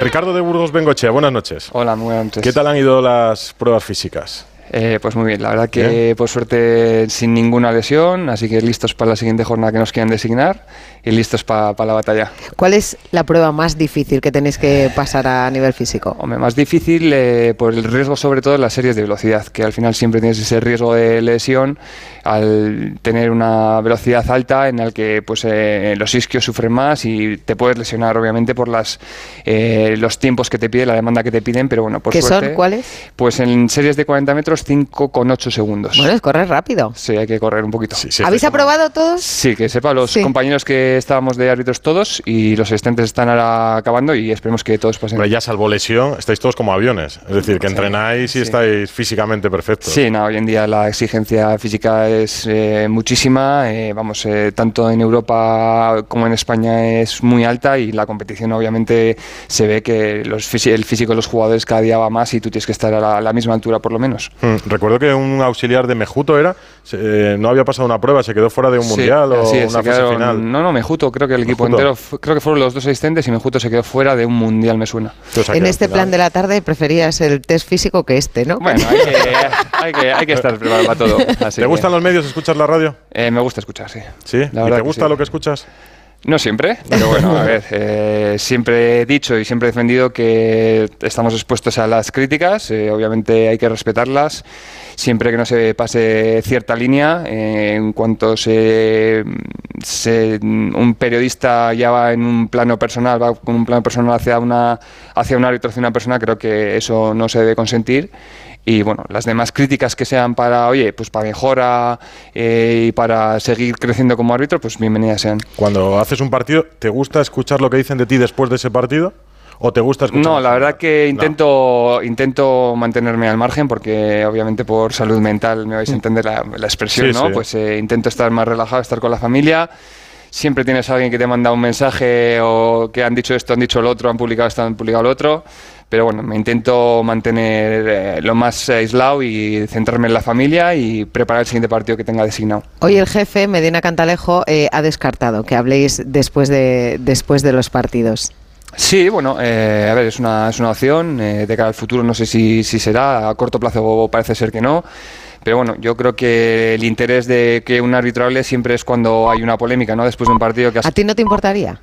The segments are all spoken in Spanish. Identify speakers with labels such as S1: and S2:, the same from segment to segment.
S1: Ricardo de Burgos Bengochea, buenas noches.
S2: Hola, muy buenas noches.
S1: ¿Qué tal han ido las pruebas físicas?
S2: Eh, pues muy bien, la verdad que por suerte sin ninguna lesión, así que listos para la siguiente jornada que nos quieran designar y listos para la batalla.
S3: ¿Cuál es la prueba más difícil que tenéis que pasar a nivel físico?
S2: Hombre, más difícil eh, por el riesgo sobre todo en las series de velocidad, que al final siempre tienes ese riesgo de lesión al tener una velocidad alta en la que pues eh, los isquios sufren más y te puedes lesionar obviamente por las eh, los tiempos que te pide, la demanda que te piden, pero bueno, por
S3: ¿Qué
S2: suerte,
S3: son? ¿Cuáles?
S2: Pues en series de 40 metros 5,8 segundos.
S3: Bueno, es correr rápido.
S2: Sí, hay que correr un poquito.
S1: Sí, sí,
S3: ¿Habéis aprobado todos?
S2: Sí, que sepa los
S3: Sí.
S2: compañeros que estábamos de árbitros todos y los asistentes están ahora acabando y esperemos que todos pasen.
S1: Hombre, ya salvo lesión, estáis todos como aviones. Es decir, que entrenáis y
S2: sí.
S1: estáis físicamente perfectos.
S2: Sí, no, hoy en día la exigencia física es eh, muchísima, eh, vamos, eh, tanto en Europa como en España es muy alta y la competición obviamente se ve que los el físico de los jugadores cada día va más y tú tienes que estar a la, a la misma altura por lo menos.
S1: Mm, Recuerdo que un auxiliar de Mejuto era, se- eh, no había pasado una prueba, se quedó fuera de un
S2: Sí,
S1: mundial o
S2: es,
S1: una
S2: se
S1: fase
S2: quedaron-
S1: final.
S2: No, no, Mejuto, creo que el equipo
S1: Mejuto.
S2: entero, creo que fueron los dos asistentes y Mejuto se quedó fuera de un mundial, me suena.
S3: En este
S1: final-
S3: plan de la tarde preferías el test físico que este, ¿no?
S2: Bueno, hay que, hay que, hay que estar preparado para todo. así
S1: ¿Te
S2: que,
S1: gustan los medios? ¿Escuchas la radio?
S2: eh, me gusta escuchar, sí.
S1: ¿Sí?
S2: La
S1: ¿Y te
S2: que
S1: gusta
S2: sí.
S1: lo que escuchas?
S2: No siempre, pero bueno, a ver, eh, siempre he dicho y siempre he defendido que estamos expuestos a las críticas, eh, obviamente hay que respetarlas, siempre que no se pase cierta línea, eh, en cuanto se, se- un periodista ya va en un plano personal, va con un plano personal hacia, una, hacia un árbitro, hacia una persona, creo que eso no se debe consentir. Y bueno, las demás críticas que sean para, oye, pues para mejora eh, y para seguir creciendo como árbitro, pues bienvenidas sean.
S1: Cuando haces un partido, ¿te gusta escuchar lo que dicen de ti después de ese partido? ¿O te gusta escuchar?
S2: No, la verdad que
S1: No.
S2: intento, intento mantenerme al margen porque obviamente por salud mental me vais a entender la, la expresión,
S1: Sí,
S2: ¿no?
S1: sí.
S2: Pues eh, intento estar más relajado, estar con la familia. Siempre tienes a alguien que te manda un mensaje o que han dicho esto, han dicho lo otro, han publicado esto, han publicado lo otro. Pero bueno, me intento mantener eh, lo más aislado y centrarme en la familia y preparar el siguiente partido que tenga designado.
S3: Hoy el jefe, Medina Cantalejo, eh, ha descartado que habléis después de, después de los partidos.
S2: Sí, bueno, eh, a ver, es una, es una opción. eh, de cara al futuro no sé si, si será. A corto plazo parece ser que no. Pero bueno, yo creo que el interés de que un árbitro hable siempre es cuando hay una polémica, ¿no? Después de un partido que has
S3: ¿A ti no te importaría?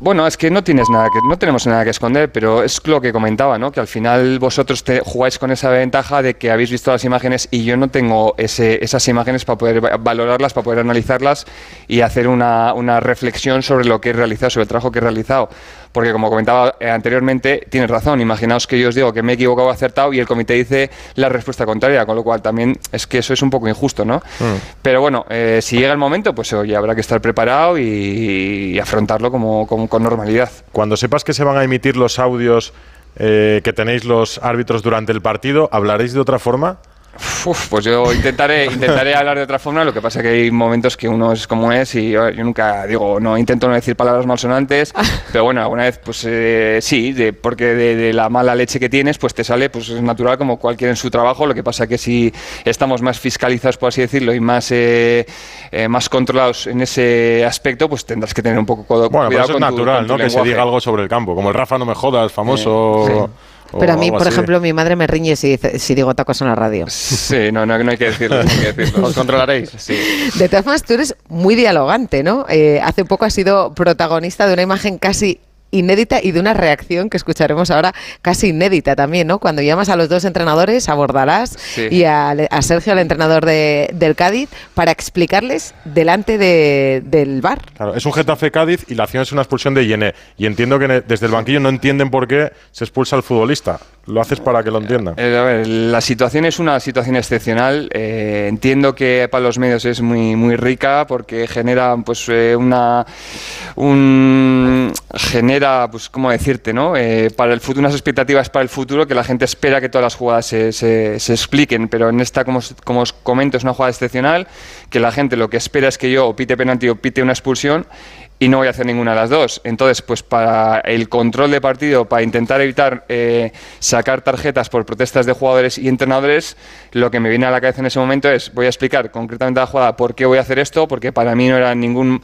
S2: Bueno, es que no tienes nada que, no tenemos nada que esconder, pero es lo que comentaba, ¿no? Que al final vosotros te jugáis con esa ventaja de que habéis visto las imágenes y yo no tengo ese, esas imágenes para poder va- valorarlas, para poder analizarlas y hacer una, una reflexión sobre lo que he realizado, sobre el trabajo que he realizado. Porque como comentaba eh, anteriormente, tienes razón. Imaginaos que yo os digo que me he equivocado o acertado y el comité dice la respuesta contraria, con lo cual también es que eso es un poco injusto, ¿no? Pero bueno, eh, si llega el momento, pues oye, habrá que estar preparado y, y afrontarlo como, como- con normalidad.
S1: Cuando sepas que se van a emitir los audios eh, que tenéis los árbitros durante el partido, ¿hablaréis de otra forma?
S2: Uf, pues yo intentaré, intentaré hablar de otra forma, lo que pasa que hay momentos que uno es como es y yo, yo nunca digo, no intento no decir palabras malsonantes, pero bueno, alguna vez pues eh, sí, de- porque de, de la mala leche que tienes pues te sale, pues es natural como cualquiera en su trabajo, lo que pasa que si estamos más fiscalizados, por así decirlo, y más, eh, eh, más controlados en ese aspecto, pues tendrás que tener un poco cuidado
S1: Bueno, pero eso es
S2: tu-
S1: natural,
S2: con tu
S1: ¿no? Que se diga algo sobre el campo, como el Rafa no me jodas, famoso.
S2: Sí.
S3: Pero a mí, por ejemplo, mi madre me riñe si, dice- si digo otra cosa en la radio.
S2: Sí, no, no, no hay que decirlo, no hay que decirlo.
S4: Os controlaréis.
S2: Sí.
S3: De todas formas, tú eres muy dialogante, ¿no? Eh, hace poco has sido protagonista de una imagen casi inédita y de una reacción que escucharemos ahora casi inédita también, ¿no? Cuando llamas a los dos entrenadores, a Bordalás
S2: Sí.
S3: y a, a Sergio, el entrenador de- del Cádiz, para explicarles delante de- del bar.
S1: Claro, es un Getafe Cádiz y la acción es una expulsión de Yené. Y entiendo que desde el banquillo no entienden por qué se expulsa al futbolista. Lo haces para que lo entiendan.
S2: Eh, a ver, la situación es una situación excepcional. Eh, entiendo que para los medios es muy muy rica porque genera pues eh, una un genera pues cómo decirte, ¿no? Eh, para el futuro unas expectativas para el futuro que la gente espera que todas las jugadas se, se- se expliquen, pero en esta como, os- como os comento es una jugada excepcional que la gente lo que espera es que yo o pite penalti o pite una expulsión y no voy a hacer ninguna de las dos. Entonces, pues para el control de partido, para intentar evitar eh, sacar tarjetas por protestas de jugadores y entrenadores, lo que me viene a la cabeza en ese momento es, voy a explicar concretamente a la jugada por qué voy a hacer esto, porque para mí no era ningún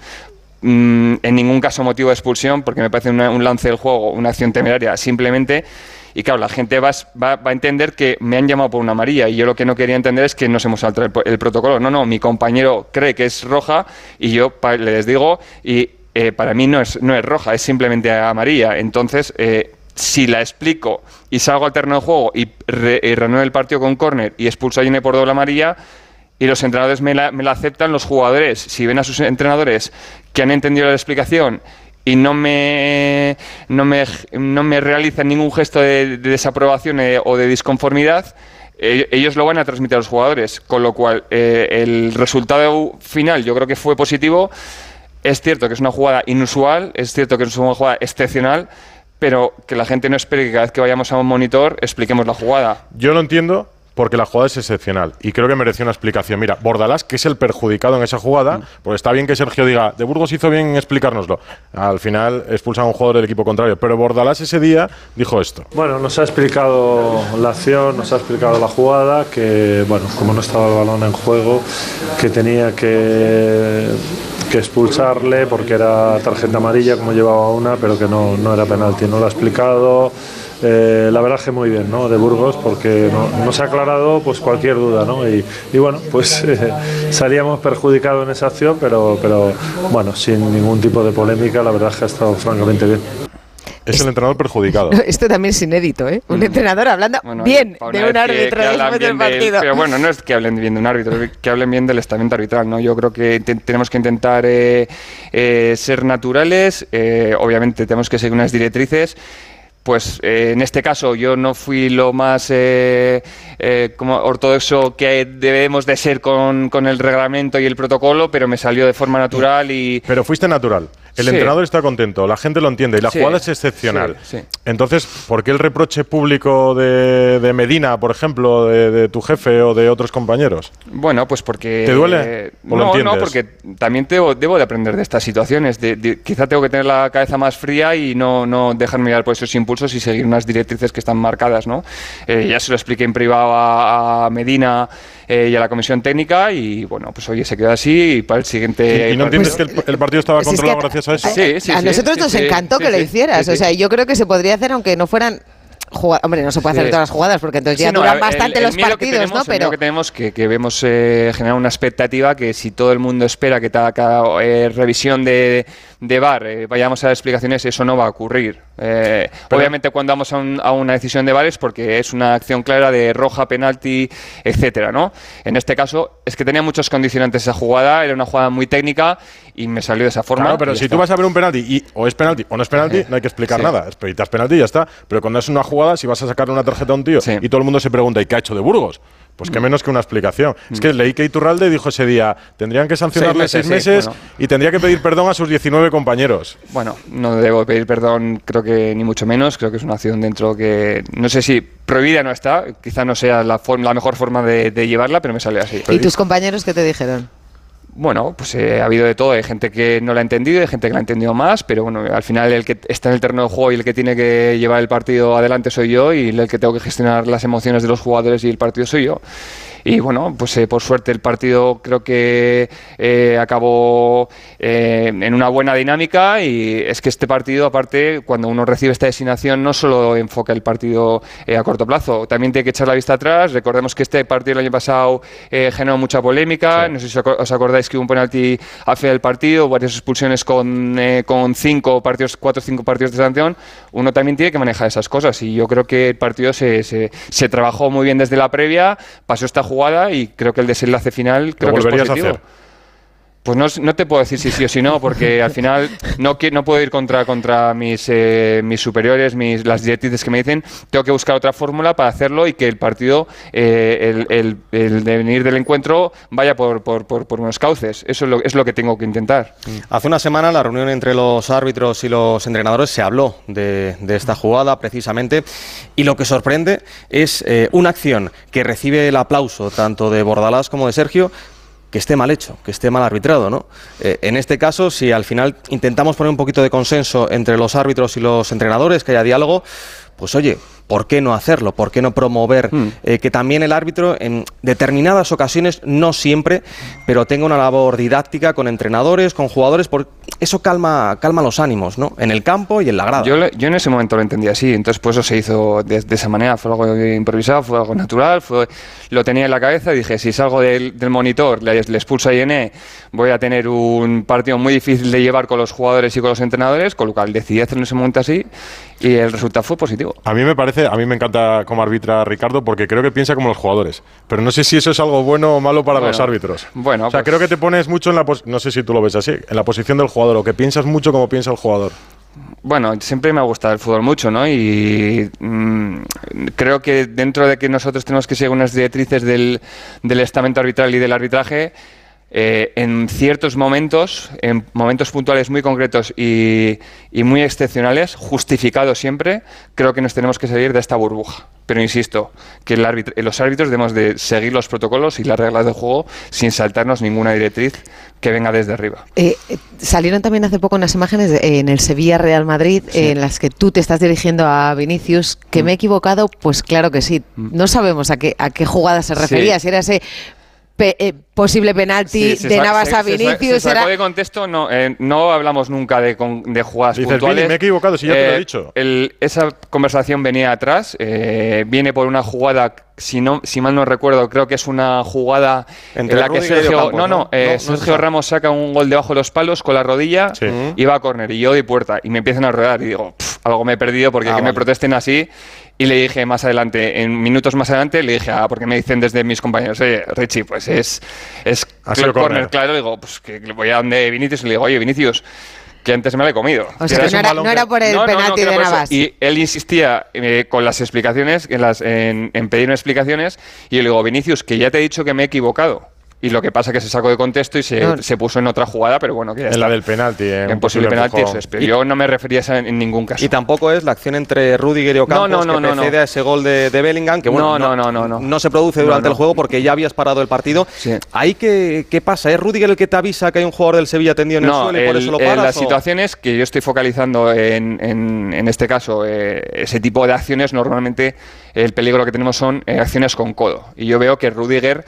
S2: mm, en ningún caso motivo de expulsión, porque me parece un lance del juego, una acción temeraria, simplemente. Y claro, la gente va, va, a entender que me han llamado por una amarilla y yo lo que no quería entender es que no se hemos saltado el, protocolo. No, no, mi compañero cree que es roja y yo les digo y eh, para mí no es, no es roja, es simplemente amarilla. Entonces, eh, si la explico y salgo al terreno de juego y, renuevo el partido con córner y expulso a Yene por doble amarilla, y los entrenadores me la, aceptan, los jugadores, si ven a sus entrenadores que han entendido la explicación y no me, no me, no me realizan ningún gesto de, desaprobación eh, o de disconformidad, eh, ellos lo van a transmitir a los jugadores. Con lo cual, el resultado final yo creo que fue positivo. Es cierto que es una jugada inusual, es cierto que es una jugada excepcional, pero que la gente no espere que cada vez que vayamos a un monitor expliquemos la jugada.
S1: Yo lo entiendo, porque la jugada es excepcional y creo que mereció una explicación. Mira, Bordalás, que es el perjudicado en esa jugada, pues está bien que Sergio diga, de Burgos hizo bien en explicárnoslo. Al final expulsan a un jugador del equipo contrario, pero Bordalás ese día dijo esto.
S4: Bueno, nos ha explicado la acción, nos ha explicado la jugada, que, bueno, como no estaba el balón en juego, que tenía que que expulsarle porque era tarjeta amarilla como llevaba una, pero que no, no era penalti. No lo ha explicado. Eh, la verdad que muy bien, ¿no? De Burgos, porque no, se ha aclarado pues cualquier duda, ¿no? Y, bueno, pues eh, salíamos perjudicados en esa acción, pero, pero bueno, sin ningún tipo de polémica, la verdad que ha estado francamente bien.
S1: Es el entrenador perjudicado.
S3: Esto también es inédito, ¿eh? Un mm. entrenador hablando bien de un árbitro después del partido.
S2: pero bueno, no es que hablen bien de un árbitro, es que hablen bien del estamento arbitral, ¿no? Yo creo que tenemos que intentar eh, eh, ser naturales, eh, obviamente tenemos que seguir unas directrices pues en este caso yo no fui lo más como ortodoxo que debemos de ser con, con, el reglamento y el protocolo, pero me salió de forma natural y...
S1: Pero fuiste natural. El entrenador está contento, la gente lo entiende y la jugada es excepcional. Entonces, ¿por qué el reproche público de, Medina, por ejemplo, de, tu jefe o de otros compañeros?
S2: Bueno, pues porque...
S1: ¿Te duele?
S2: no, no, porque también debo, de aprender de estas situaciones. quizá tengo que tener la cabeza más fría y no, no dejarme mirar por esos impulsos y seguir unas directrices que están marcadas, ¿no? Eh, ya se lo expliqué en privado a Medina eh, y a la comisión técnica y bueno, pues oye, se quedó así y para el siguiente...
S1: ¿Y, no entiendes que el, partido estaba controlado gracias a eso?
S3: Sí, sí, a nosotros nos encantó que lo hicieras, o sea, yo creo que se podría hacer aunque no fueran Hombre, no se puede hacer todas las jugadas porque entonces ya duran bastante los partidos, ¿no?
S2: Pero que tenemos que, que vemos eh, generar una expectativa que si todo el mundo espera que cada, eh, revisión de, de VAR eh, vayamos a las explicaciones, eso no va a ocurrir. Eh, obviamente cuando vamos a, una decisión de VAR es porque es una acción clara de roja, penalti, etcétera, ¿no? En este caso es que tenía muchos condicionantes esa jugada, era una jugada muy técnica y me salió de esa forma.
S1: Claro, pero si tú vas a ver un penalti y o es penalti o no es penalti, no hay que explicar nada. Expeditas penalti y ya está. Pero cuando es una jugada, si vas a sacarle una tarjeta a un tío y todo el mundo se pregunta, ¿y qué ha hecho de Burgos? Pues qué menos que una explicación. Es que leí que Iturralde dijo ese día, tendrían que sancionarle seis meses, y tendría que pedir perdón a sus 19 compañeros.
S2: Bueno, no debo pedir perdón, creo que ni mucho menos, creo que es una acción dentro que, no sé si prohibida no está, quizá no sea la, la mejor forma de, de llevarla, pero me sale así.
S3: ¿Y tus compañeros qué te dijeron?
S2: Bueno, pues eh, ha habido de todo. Hay gente que no la ha entendido, hay gente que la ha entendido más, pero bueno, al final el que está en el terreno de juego y el que tiene que llevar el partido adelante soy yo y el que tengo que gestionar las emociones de los jugadores y el partido soy yo. Y bueno, pues eh, por suerte el partido creo que eh, acabó eh, en una buena dinámica. Y es que este partido, aparte, cuando uno recibe esta designación, no solo enfoca el partido a corto plazo, también tiene que echar la vista atrás. Recordemos que este partido el año pasado generó mucha polémica, no sé si os acordáis que hubo un penalti al final del partido, varias expulsiones con, con cinco partidos, cuatro o cinco partidos de sanción. Uno también tiene que manejar esas cosas. Y yo creo que el partido se, se, se trabajó muy bien desde la previa, pasó esta jugada y creo que el desenlace final creo que es positivo. Hacer? Pues no, no, te puedo decir si sí o si no, porque al final no, no puedo ir contra, contra mis, eh, mis superiores, mis, las directrices que me dicen. Tengo que buscar otra fórmula para hacerlo y que el partido, eh, el, el, devenir del encuentro, vaya por, por, por, unos cauces. Eso es lo, es lo que tengo que intentar.
S5: Hace una semana, la reunión entre los árbitros y los entrenadores se habló de, de esta jugada precisamente. Y lo que sorprende es eh, una acción que recibe el aplauso tanto de Bordalás como de Sergio que esté mal hecho, que esté mal arbitrado, ¿no? Eh, en este caso, si al final intentamos poner un poquito de consenso entre los árbitros y los entrenadores, que haya diálogo, pues oye, ¿por qué no hacerlo? ¿Por qué no promover hmm. eh, que también el árbitro en determinadas ocasiones, no siempre, pero tenga una labor didáctica con entrenadores, con jugadores, porque eso calma, calma los ánimos, ¿no? En el campo y en la grada.
S2: Yo, yo en ese momento lo entendí así, entonces pues eso se hizo de, esa manera, fue algo improvisado, fue algo natural, fue, lo tenía en la cabeza, dije, si salgo del, monitor, le, expulso a INE, voy a tener un partido muy difícil de llevar con los jugadores y con los entrenadores, con lo cual decidí hacerlo en ese momento así y el resultado fue positivo.
S1: A mí me parece, a mí me encanta como arbitra Ricardo porque creo que piensa como los jugadores, pero no sé si eso es algo bueno o malo para los árbitros.
S2: Bueno,
S1: o sea, pues creo que te pones mucho en la, no sé si tú lo ves así, en la posición del jugador o que piensas mucho como piensa el jugador.
S2: Bueno, siempre me ha gustado el fútbol mucho, ¿no? Y mm, creo que dentro de que nosotros tenemos que seguir unas directrices del, del estamento arbitral y del arbitraje, eh, en ciertos momentos, en momentos puntuales muy concretos y, muy excepcionales, justificados siempre, creo que nos tenemos que salir de esta burbuja. Pero insisto, que los árbitros debemos de seguir los protocolos y las reglas del juego sin saltarnos ninguna directriz que venga desde arriba.
S3: Eh, eh, salieron también hace poco unas imágenes en el Sevilla Real Madrid en las que tú te estás dirigiendo a Vinicius, que me he mm. equivocado, pues claro que sí. Mm. No sabemos a qué, a qué jugada se refería, si era ese eh, posible penalti de Navas a Vinicius.
S2: Se, de contexto, no, eh, no hablamos nunca de, de jugadas puntuales.
S1: me he equivocado, si ya te lo he eh, dicho.
S2: esa conversación venía atrás, viene por una jugada, si, no, si mal no recuerdo, creo que es una jugada en la que Sergio, no, no, Sergio Ramos saca un gol debajo de los palos con la rodilla y va a córner y yo doy puerta y me empiezan a rodar y digo, algo me he perdido porque ah, que me protesten así y le dije más adelante, en minutos más adelante, le dije, ah, porque me dicen desde mis compañeros, oye, Richie, pues es, es corner, claro. Le digo, pues que voy a donde Vinicius y le digo, oye, Vinicius, que antes me lo he comido.
S3: O sea, que no era, por el penalti de Navas.
S2: Y él insistía eh, con las explicaciones, en, las, en, en pedirme explicaciones, y yo le digo, Vinicius, que ya te he dicho que me he equivocado y lo que pasa es que se sacó de contexto y se, se puso en otra jugada, pero bueno, que ya
S1: En la del penalti.
S2: En, en posible penalti, eso es, pero yo no me refería a esa en, ningún caso.
S5: Y tampoco es la acción entre Rudiger y Ocampos no, no, no, que precede a ese gol de, de, Bellingham, que bueno, no, no, no, no, se produce durante el juego porque ya habías parado el partido. ¿Ahí qué, qué, pasa? ¿Es Rudiger el que te avisa que hay un jugador del Sevilla tendido en el suelo y por eso lo paras?
S2: las situaciones que yo estoy focalizando en, en este caso, eh, ese tipo de acciones, normalmente el peligro que tenemos son eh, acciones con codo. Y yo veo que Rudiger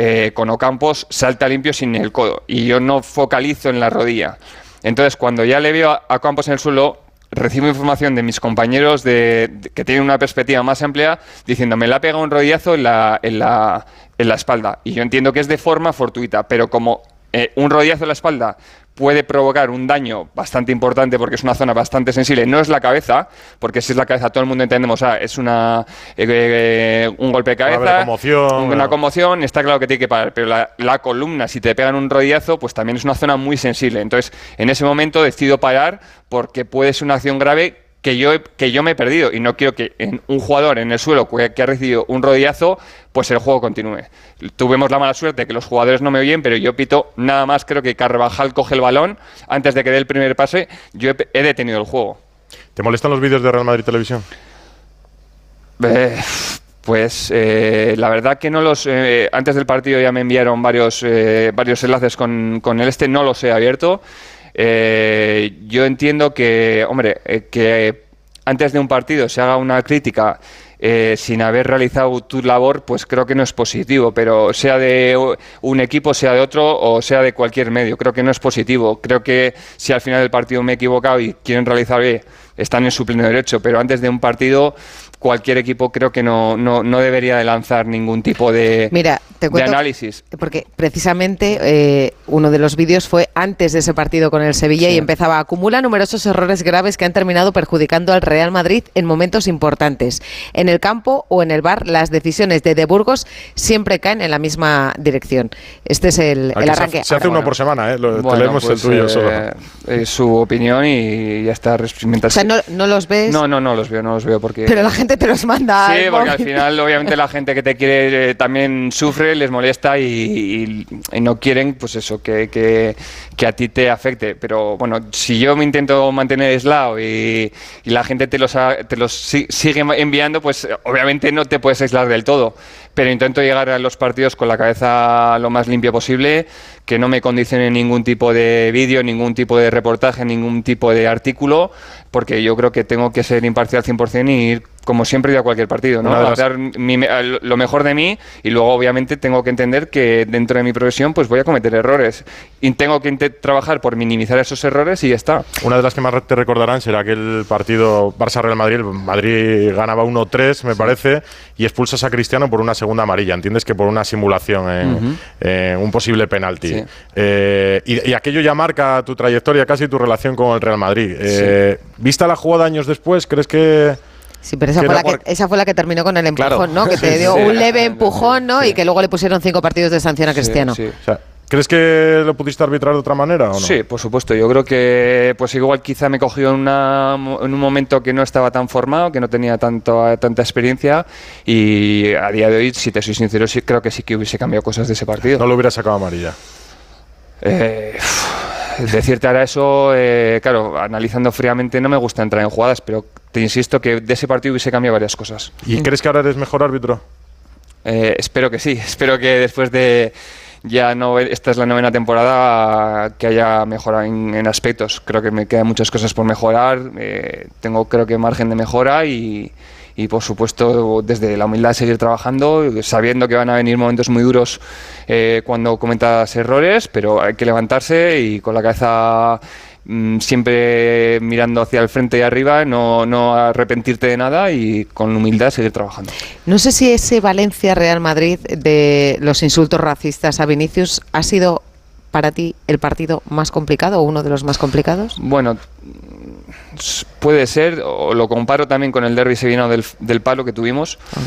S2: eh, con Ocampos salta limpio sin el codo y yo no focalizo en la rodilla. Entonces, cuando ya le veo a Ocampos en el suelo, recibo información de mis compañeros de, que tienen una perspectiva más amplia diciendo me la ha pegado un rodillazo en la, en la, en la espalda. Y yo entiendo que es de forma fortuita, pero como eh, un rodillazo en la espalda puede provocar un daño bastante importante porque es una zona bastante sensible. No es la cabeza, porque si es la cabeza todo el mundo entendemos, ah, es una, eh, eh, un golpe de cabeza, una conmoción, está claro que tiene que parar, pero la, columna, si te pegan un rodillazo, pues también es una zona muy sensible. Entonces, en ese momento decido parar porque puede ser una acción grave que yo, que yo me he perdido y no quiero que en un jugador en el suelo que ha recibido un rodillazo, pues el juego continúe. Tuvimos la mala suerte que los jugadores no me oyen, pero yo pito nada más creo que Carvajal coge el balón antes de que dé el primer pase, yo he, detenido el juego.
S1: ¿Te molestan los vídeos de Real Madrid Televisión?
S2: Eh, pues eh, la verdad que no los. Eh, antes del partido ya me enviaron varios, varios enlaces con, con el este, no los he abierto. Eh, yo entiendo que, hombre, eh, que antes de un partido se haga una crítica eh, sin haber realizado tu labor, pues creo que no es positivo, pero sea de un equipo, sea de otro o sea de cualquier medio, creo que no es positivo. Creo que si al final del partido me he equivocado y quieren realizar bien, están en su pleno derecho, pero antes de un partido cualquier equipo creo que no, no, no debería de lanzar ningún tipo de,
S3: Mira, te
S2: de análisis.
S3: Porque precisamente eh, uno de los vídeos fue antes de ese partido con el Sevilla y empezaba, acumula numerosos errores graves que han terminado perjudicando al Real Madrid en momentos importantes. En el campo o en el bar, las decisiones de De Burgos siempre caen en la misma dirección. Este es el, arranque.
S1: Se, hace uno por semana, ¿eh? Lo, el pues, tuyo
S2: eh, solo. su opinión y ya está.
S3: O sea, ¿no, ¿no, los ves?
S2: No, no, no los veo, no los veo porque...
S3: Pero la gente te los manda.
S2: Sí, porque al final, obviamente, la gente que te quiere eh, también sufre, les molesta y, no quieren, pues eso, que, que, a ti te afecte. Pero bueno, si yo me intento mantener aislado y, la gente te los, te los sigue enviando, pues obviamente no te puedes aislar del todo. Pero intento llegar a los partidos con la cabeza lo más limpia posible, que no me condicione ningún tipo de vídeo, ningún tipo de reportaje, ningún tipo de artículo, porque yo creo que tengo que ser imparcial 100% y ir como siempre a cualquier partido, ¿no? Dar lo mejor de mí y luego obviamente tengo que entender que dentro de mi profesión pues voy a cometer errores y tengo que trabajar por minimizar esos errores y ya está.
S1: Una de las que más te recordarán será aquel partido Barça-Real Madrid, Madrid ganaba 1-3 me parece y expulsas a Cristiano por una segunda amarilla, entiendes que por una simulación en, un posible penalti. Eh, y, aquello ya marca tu trayectoria, casi tu relación con el Real Madrid. Eh, ¿Vista la jugada años después, crees que
S3: Sí, pero esa fue, la que, esa fue la que terminó con el empujón, ¿no? Que te dio un leve empujón, ¿no? Y que luego le pusieron cinco partidos de sanción a Cristiano.
S1: ¿Crees que lo pudiste arbitrar de otra manera o no?
S2: Sí, por supuesto. Yo creo que pues igual quizá me cogió en, en un momento que no estaba tan formado, que no tenía tanto, tanta experiencia y a día de hoy, si te soy sincero, sí creo que sí que hubiese cambiado cosas de ese partido.
S1: No lo hubiera sacado amarilla.
S2: Eh, decirte ahora eso, eh, claro, analizando fríamente no me gusta entrar en jugadas, pero te insisto que de ese partido hubiese cambiado varias cosas.
S1: ¿Y crees que ahora eres mejor árbitro?
S2: Eh, espero que sí, espero que después de ya no esta es la novena temporada que haya mejora en, aspectos. Creo que me quedan muchas cosas por mejorar, eh, tengo creo que margen de mejora y, y por supuesto desde la humildad seguir trabajando, sabiendo que van a venir momentos muy duros eh, cuando cometas errores, pero hay que levantarse y con la cabeza mm, siempre mirando hacia el frente y arriba, no, no arrepentirte de nada y con humildad seguir trabajando.
S3: No sé si ese Valencia-Real Madrid de los insultos racistas a Vinicius ha sido para ti el partido más complicado o uno de los más complicados?
S2: Bueno, puede ser, o lo comparo también con el derby sevillano del, del palo que tuvimos. Ah.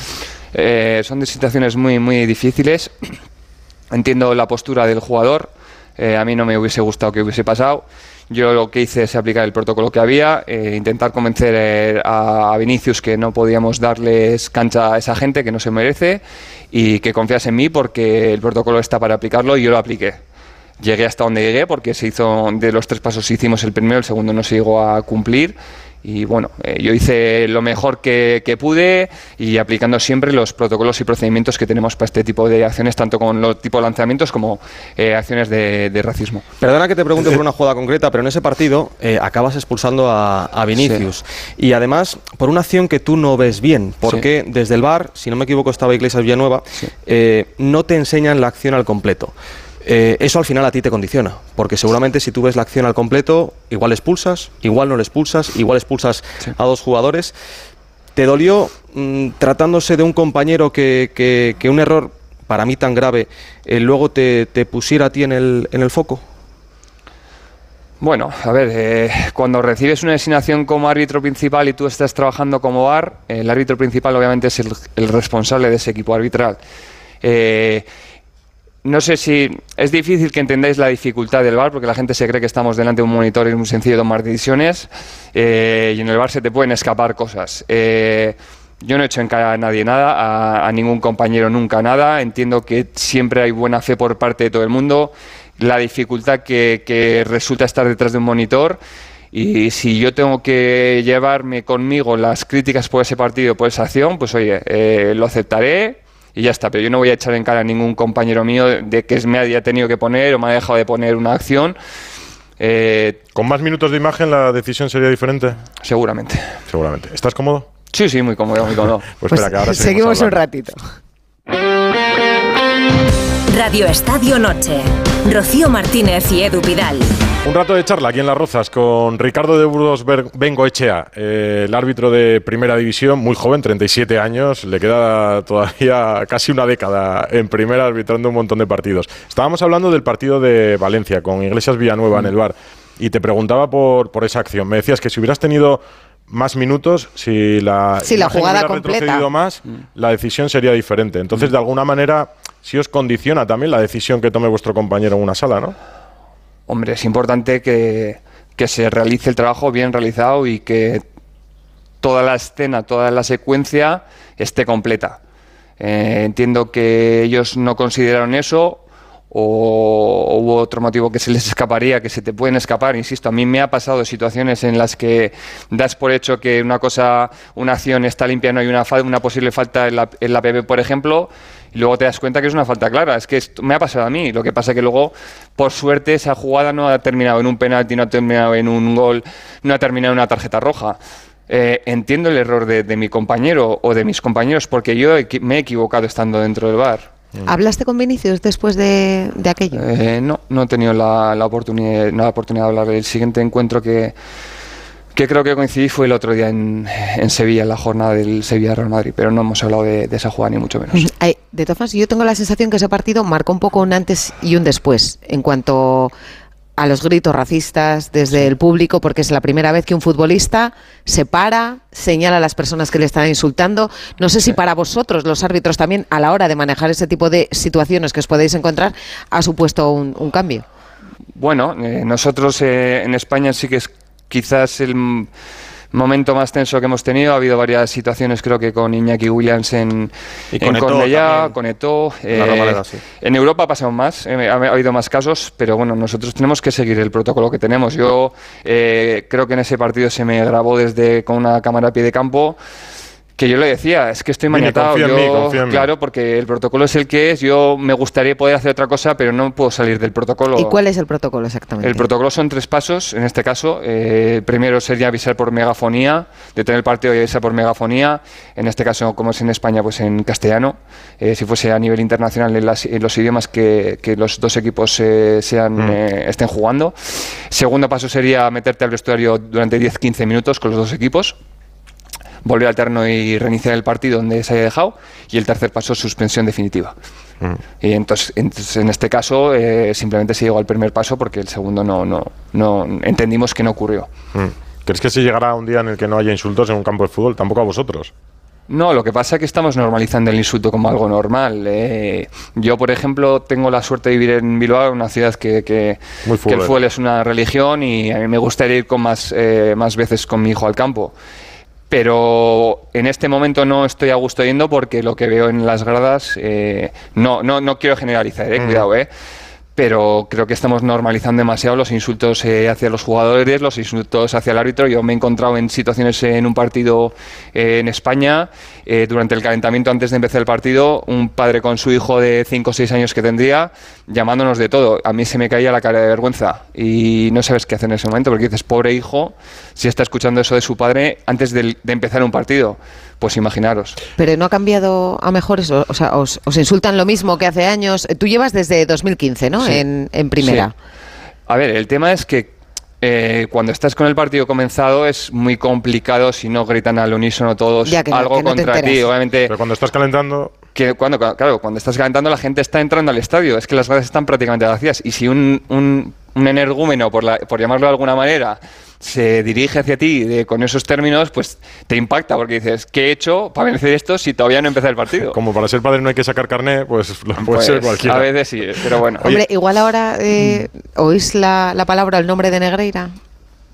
S2: Eh, son de situaciones muy, muy difíciles. Entiendo la postura del jugador. Eh, a mí no me hubiese gustado que hubiese pasado. Yo lo que hice es aplicar el protocolo que había, eh, intentar convencer a, a, Vinicius que no podíamos darles cancha a esa gente que no se merece y que confiase en mí porque el protocolo está para aplicarlo y yo lo apliqué llegué hasta donde llegué porque se hizo de los tres pasos hicimos el primero, el segundo no se llegó a cumplir. Y bueno, eh, yo hice lo mejor que, pude y aplicando siempre los protocolos y procedimientos que tenemos para este tipo de acciones, tanto con los tipos de lanzamientos como eh, acciones de, racismo.
S5: Perdona que te pregunte por una jugada concreta, pero en ese partido eh, acabas expulsando a, Vinicius. Y además por una acción que tú no ves bien, porque desde el bar, si no me equivoco estaba Iglesias Villanueva, no te enseñan la acción al completo. Eh, eso al final a ti te condiciona, porque seguramente si tú ves la acción al completo, igual expulsas, igual no le expulsas, igual expulsas a dos jugadores. ¿Te dolió mm, tratándose de un compañero que, un error para mí tan grave eh, luego te, pusiera a ti en el, en el foco?
S2: Bueno, a ver, eh, cuando recibes una designación como árbitro principal y tú estás trabajando como VAR, el árbitro principal obviamente es el, el responsable de ese equipo arbitral no sé si es difícil que entendáis la dificultad del bar, porque la gente se cree que estamos delante de un monitor y es muy sencillo tomar decisiones, eh, y en el bar se te pueden escapar cosas. Eh, yo no he hecho en cara a nadie nada, a, ningún compañero nunca nada. Entiendo que siempre hay buena fe por parte de todo el mundo, la dificultad que, resulta estar detrás de un monitor. Y si yo tengo que llevarme conmigo las críticas por ese partido, por esa acción, pues oye, eh, lo aceptaré, y ya está. Pero yo no voy a echar en cara a ningún compañero mío de que me haya tenido que poner o me ha dejado de poner una acción.
S1: Eh, ¿Con más minutos de imagen la decisión sería diferente?
S2: Seguramente.
S1: Seguramente. ¿Estás cómodo?
S2: Sí, sí, muy cómodo, muy cómodo.
S3: pues, espera, que ahora seguimos un ratito.
S6: Radio Estadio Noche. Rocío Martínez y Edu Vidal.
S1: Un rato de charla aquí en Las Rozas con Ricardo de Burgos Bengoechea, eh, el árbitro de Primera División, muy joven, 37 años, le queda todavía casi una década en Primera arbitrando un montón de partidos. Estábamos hablando del partido de Valencia con Iglesias Villanueva en el bar y te preguntaba por, por esa acción. Me decías que si hubieras tenido más minutos, si la,
S3: si la jugada completa
S1: más, la decisión sería diferente. Entonces, de alguna manera, si os condiciona también la decisión que tome vuestro compañero en una sala, ¿no?
S2: Hombre, es importante que, se realice el trabajo bien realizado y que toda la escena, toda la secuencia esté completa. Eh, entiendo que ellos no consideraron eso o hubo otro motivo que se les escaparía, que se te pueden escapar. Insisto, a mí me ha pasado situaciones en las que das por hecho que una cosa, una acción está limpia, no hay una, una posible falta en la, en la PP, por ejemplo, y luego te das cuenta que es una falta clara. Es que esto me ha pasado a mí. Lo que pasa es que luego, por suerte, esa jugada no ha terminado en un penalti, no ha terminado en un gol, no ha terminado en una tarjeta roja. eh, entiendo el error de, mi compañero o de mis compañeros porque yo me he equivocado estando dentro del bar.
S3: Mm. ¿Hablaste con Vinicius después de, aquello?
S2: Eh, no, no he tenido la, oportunidad, la oportunidad de hablar. El siguiente encuentro que, que creo que coincidí fue el otro día en, Sevilla, en la jornada del Sevilla-Real Madrid, pero no hemos hablado de, esa jugada ni mucho menos.
S3: de todas formas, yo tengo la sensación que ese partido marcó un poco un antes y un después en cuanto a los gritos racistas desde el público, porque es la primera vez que un futbolista se para, señala a las personas que le están insultando. No sé si para vosotros, los árbitros también, a la hora de manejar ese tipo de situaciones que os podéis encontrar, ha supuesto un, cambio.
S2: Bueno, eh, nosotros eh, en España sí que es quizás el momento más tenso que hemos tenido. Ha habido varias situaciones, creo que con Iñaki Williams en, en Cornellá, con Eto. Eh, en Europa ha pasado más, eh, ha, habido más casos, pero bueno, nosotros tenemos que seguir el protocolo que tenemos. Yo eh, creo que en ese partido se me grabó desde con una cámara a pie de campo que yo le decía, es que estoy maniatado. Yo, claro, porque el protocolo es el que es. Yo me gustaría poder hacer otra cosa, pero no puedo salir del protocolo.
S3: ¿Y cuál es el protocolo exactamente?
S2: El protocolo son tres pasos. En este caso, eh, primero sería avisar por megafonía, detener el partido y avisar por megafonía. En este caso, como es en España, pues en castellano. Eh, si fuese a nivel internacional, en, los idiomas que, los dos equipos eh, sean, mm. estén jugando. Segundo paso sería meterte al vestuario durante 10-15 minutos con los dos equipos volver al terreno y reiniciar el partido donde se haya dejado. Y el tercer paso, suspensión definitiva. Mm. Y entonces, en este caso, eh, simplemente se llegó al primer paso porque el segundo no, no, no entendimos que no ocurrió.
S1: Mm. ¿Crees que se llegará un día en el que no haya insultos en un campo de fútbol? Tampoco a vosotros.
S2: No, lo que pasa es que estamos normalizando el insulto como algo normal. Eh. yo, por ejemplo, tengo la suerte de vivir en Bilbao, una ciudad que, que, el fútbol es una religión y a mí me gustaría ir con más, eh, más veces con mi hijo al campo pero en este momento no estoy a gusto yendo porque lo que veo en las gradas, eh, no, no, no quiero generalizar, eh, mm. cuidado, eh, pero creo que estamos normalizando demasiado los insultos eh, hacia los jugadores, los insultos hacia el árbitro. Yo me he encontrado en situaciones en un partido en España eh, durante el calentamiento antes de empezar el partido, un padre con su hijo de 5 o 6 años que tendría, llamándonos de todo. A mí se me caía la cara de vergüenza y no sabes qué hacer en ese momento porque dices, pobre hijo, si está escuchando eso de su padre antes de, empezar un partido. Pues imaginaros.
S3: Pero no ha cambiado a mejores, o, sea, os, insultan lo mismo que hace años. Tú llevas desde 2015, ¿no? En, primera.
S2: A ver, el tema es que eh, cuando estás con el partido comenzado es muy complicado si no gritan al unísono todos algo contra ti, obviamente.
S1: Pero cuando estás calentando.
S2: Que cuando, claro, cuando estás calentando la gente está entrando al estadio, es que las gradas están prácticamente vacías. Y si un, un, un energúmeno, por, la, por llamarlo de alguna manera, se dirige hacia ti con esos términos, pues te impacta porque dices, ¿qué he hecho para vencer esto si todavía no empieza el partido?
S1: Como para ser padre no hay que sacar carné, pues lo puede pues, ser cualquiera.
S2: A veces sí, pero bueno.
S3: Hombre, igual ahora eh, oís la, la, palabra, el nombre de Negreira.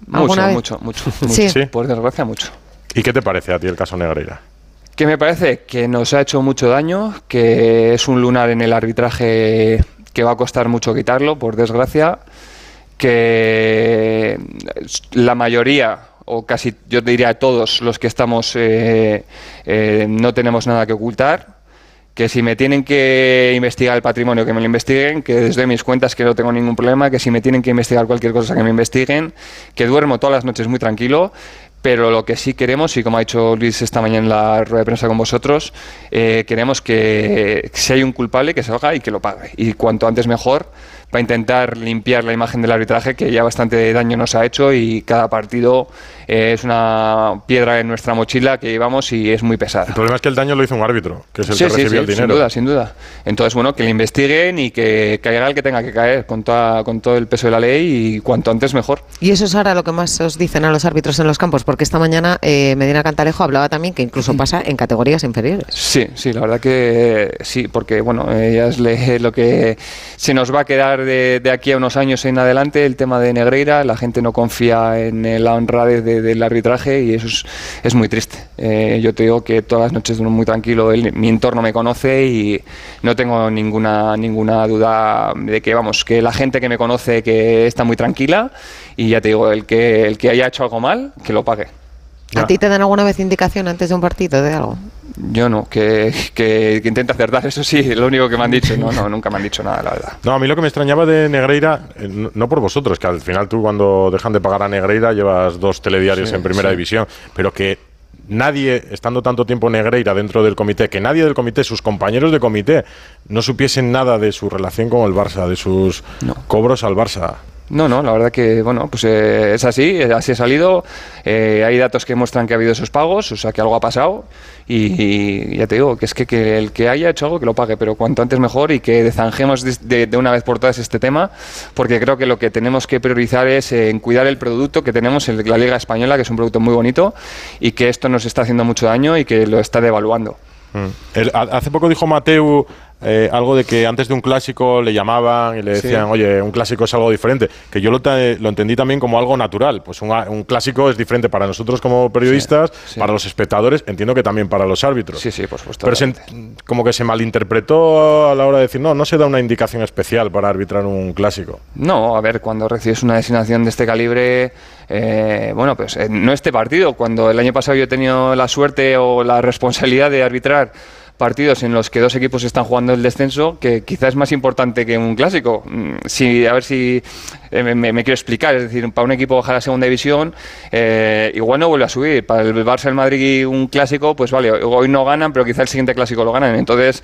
S2: Mucho, mucho, mucho, mucho. Sí. Por desgracia, mucho.
S1: ¿Y qué te parece a ti el caso Negreira?
S2: Que me parece que nos ha hecho mucho daño, que es un lunar en el arbitraje que va a costar mucho quitarlo, por desgracia que la mayoría o casi yo diría todos los que estamos eh, eh, no tenemos nada que ocultar que si me tienen que investigar el patrimonio, que me lo investiguen, que desde mis cuentas que no tengo ningún problema, que si me tienen que investigar cualquier cosa, que me investiguen, que duermo todas las noches muy tranquilo, pero lo que sí queremos, y como ha dicho Luis esta mañana en la rueda de prensa con vosotros, eh, queremos que si hay un culpable, que se y que lo pague. Y cuanto antes mejor, para intentar limpiar la imagen del arbitraje que ya bastante daño nos ha hecho y cada partido eh, es una piedra en nuestra mochila que llevamos y es muy pesada.
S1: El problema es que el daño lo hizo un árbitro, que es el que recibió el dinero.
S2: Sin duda, sin duda. Entonces, bueno, que le investiguen y que caiga el que tenga que caer con, toda, con todo el peso de la ley y cuanto antes mejor.
S3: Y eso es ahora lo que más os dicen a los árbitros en los campos, porque esta mañana eh, Medina Cantalejo hablaba también que incluso pasa en categorías inferiores.
S2: Sí, sí, la verdad que sí, porque bueno, ya es lo que se nos va a quedar de, aquí a unos años en adelante el tema de Negreira, la gente no confía en la honradez del arbitraje y eso es, muy triste. Eh, yo te digo que todas las noches duermo muy tranquilo, mi entorno me conoce y no tengo ninguna, ninguna duda de que, vamos, que la gente que me conoce que está muy tranquila y ya te digo, el que, el que haya hecho algo mal, que lo pague.
S3: ¿A ti te dan alguna vez indicación antes de un partido de algo?
S2: Yo no, que, que, intenta acertar, eso sí, lo único que me han dicho. No, no, nunca me han dicho nada, la verdad.
S1: No, a mí lo que me extrañaba de Negreira, eh, no, por vosotros, que al final tú cuando dejan de pagar a Negreira llevas dos telediarios en primera división, pero que nadie, estando tanto tiempo Negreira dentro del comité, que nadie del comité, sus compañeros de comité, no supiesen nada de su relación con el Barça, de sus cobros al Barça.
S2: No, no, la verdad que bueno, pues eh, es así, así ha salido. Eh, hay datos que muestran que ha habido esos pagos, o sea que algo ha pasado. Y, ya te digo, que es que, el que haya hecho algo que lo pague, pero cuanto antes mejor y que desanjemos de, una vez por todas este tema, porque creo que lo que tenemos que priorizar es en cuidar el producto que tenemos en la Liga Española, que es un producto muy bonito y que esto nos está haciendo mucho daño y que lo está devaluando.
S1: Mm. hace poco dijo Mateu eh, algo de que antes de un clásico le llamaban y le decían, oye, un clásico es algo diferente, que yo lo, lo entendí también como algo natural. Pues un, un, clásico es diferente para nosotros como periodistas, para los espectadores, entiendo que también para los árbitros.
S2: Sí, sí, por supuesto.
S1: Pero como que se malinterpretó a la hora de decir, no, no se da una indicación especial para arbitrar un clásico.
S2: No, a ver, cuando recibes una designación de este calibre, eh, bueno, pues eh, no este partido, cuando el año pasado yo he tenido la suerte o la responsabilidad de arbitrar partidos en los que dos equipos están jugando el descenso, que quizás es más importante que un clásico. Mm, si, a ver si eh, me, quiero explicar. Es decir, para un equipo bajar a segunda división, eh, igual no vuelve a subir. Para el Barça, el Madrid, un clásico, pues vale, hoy no ganan, pero quizás el siguiente clásico lo ganan. Entonces,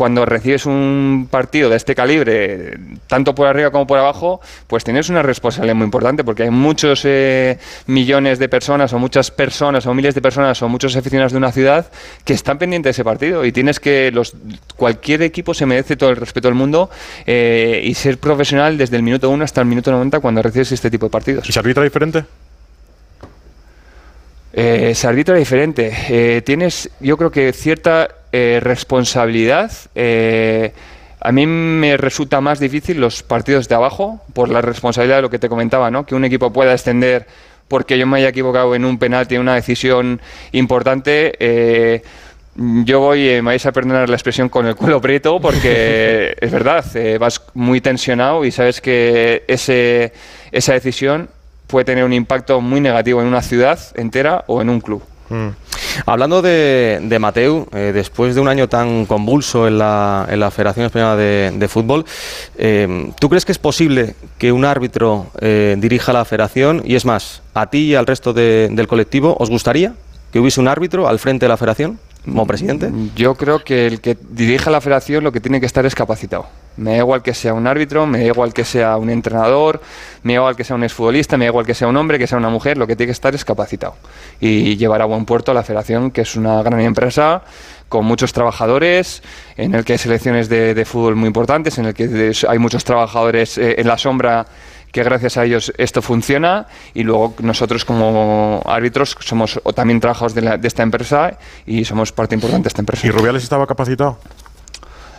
S2: cuando recibes un partido de este calibre, tanto por arriba como por abajo, pues tienes una responsabilidad muy importante, porque hay muchos eh, millones de personas, o muchas personas, o miles de personas, o muchos aficionados de una ciudad que están pendientes de ese partido. Y tienes que, los, cualquier equipo se merece todo el respeto del mundo eh, y ser profesional desde el minuto 1 hasta el minuto 90 cuando recibes este tipo de partidos.
S1: ¿Y se arbitra diferente?
S2: Eh, se arbitra diferente. Eh, tienes, yo creo que cierta eh, responsabilidad. Eh, a mí me resulta más difícil los partidos de abajo por la responsabilidad de lo que te comentaba, ¿no? que un equipo pueda extender porque yo me haya equivocado en un penalti, en una decisión importante. Eh, yo voy, me vais a perdonar la expresión con el culo prieto porque es verdad, vas muy tensionado y sabes que ese, esa decisión puede tener un impacto muy negativo en una ciudad entera o en un club. Mm.
S5: Hablando de, de Mateu, eh, después de un año tan convulso en la, en la Federación Española de, Fútbol, eh, ¿tú crees que es posible que un árbitro eh, dirija la federación? Y es más, ¿a ti y al resto del colectivo os gustaría que hubiese un árbitro al frente de la federación? Como presidente?
S2: Yo creo que el que dirige la federación lo que tiene que estar es capacitado. Me da igual que sea un árbitro, me da igual que sea un entrenador, me da igual que sea un exfutbolista, me da igual que sea un hombre, que sea una mujer, lo que tiene que estar es capacitado. Y llevar a buen puerto a la federación, que es una gran empresa con muchos trabajadores, en el que hay selecciones de, fútbol muy importantes, en el que hay muchos trabajadores eh, en la sombra que gracias a ellos esto funciona y luego nosotros como árbitros somos también trabajadores de, de esta empresa y somos parte importante de esta empresa.
S1: ¿Y Rubiales estaba capacitado?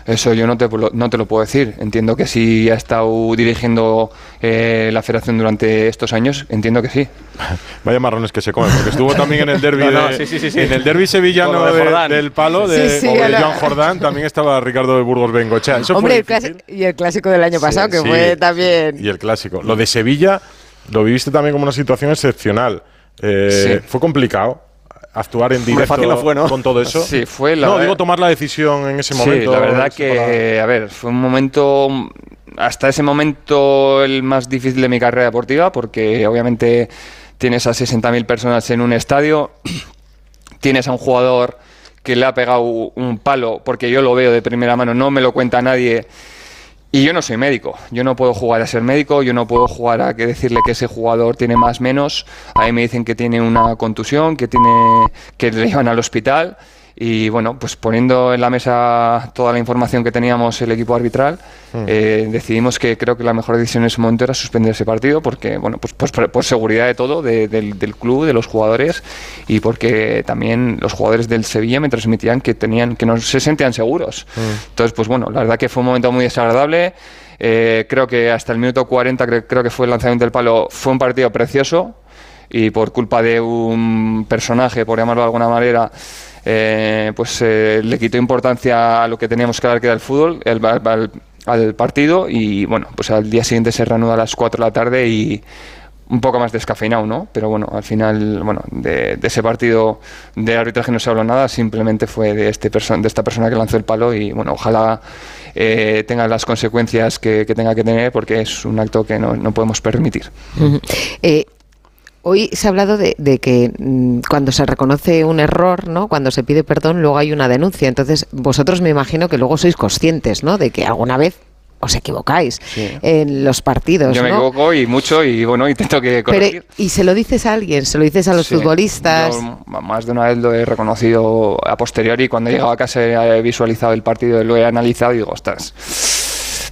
S2: Eso yo no te, no te lo puedo decir. Entiendo que si ha estado dirigiendo eh, la federación durante estos años, entiendo que sí.
S1: Vaya marrones que se comen, porque estuvo también en el derby, en el derby sevillano del palo de, Joan Jordán, también estaba Ricardo de Burgos Bengochea.
S3: Hombre, y el clásico del año pasado, que fue también...
S1: Y el clásico. Lo de Sevilla lo viviste también como una situación excepcional. Eh, fue complicado actuar en directo con todo eso.
S2: Sí, fue
S1: la No, digo tomar la decisión en ese momento.
S2: Sí, la verdad que, a ver, fue un momento, hasta ese momento el más difícil de mi carrera deportiva, porque obviamente tienes a 60.000 personas en un estadio, tienes a un jugador que le ha pegado un palo, porque yo lo veo de primera mano, no me lo cuenta nadie y yo no soy médico, yo no puedo jugar a ser médico, yo no puedo jugar a que decirle que ese jugador tiene más menos. Ahí me dicen que tiene una contusión, que tiene que le llevan al hospital y bueno, pues poniendo en la mesa toda la información que teníamos el equipo arbitral, hmm. eh, decidimos que creo que la mejor decisión en ese momento era suspender ese partido porque, bueno, pues, pues por, seguridad de todo, del, club, de los jugadores y porque también los jugadores del Sevilla me transmitían que tenían que no se sentían seguros. Hmm. Entonces, pues bueno, la verdad que fue un momento muy desagradable. Eh, creo que hasta el minuto 40, creo que fue el lanzamiento del palo, fue un partido precioso y por culpa de un personaje, por llamarlo de alguna manera, eh, pues eh, le quitó importancia a lo que teníamos que dar, que era el fútbol, al, partido, y bueno, pues al día siguiente se reanuda a las 4 de la tarde y un poco más descafeinado, ¿no? Pero bueno, al final, bueno, de, ese partido de arbitraje no se habló nada, simplemente fue de, este de esta persona que lanzó el palo y bueno, ojalá eh, tenga las consecuencias que, tenga que tener porque es un acto que no, no podemos permitir.
S3: Eh, hoy se ha hablado de, de, que mm, cuando se reconoce un error, ¿no? Cuando se pide perdón, luego hay una denuncia. Entonces, vosotros me imagino que luego sois conscientes, ¿no? De que alguna vez os equivocáis en los partidos.
S2: Yo me equivoco y mucho y bueno, intento que corregir.
S3: ¿Y se lo dices a alguien? ¿Se lo dices a los futbolistas?
S2: más de una vez lo he reconocido a posteriori. Cuando he llegado a casa he visualizado el partido, lo he analizado y digo, ostras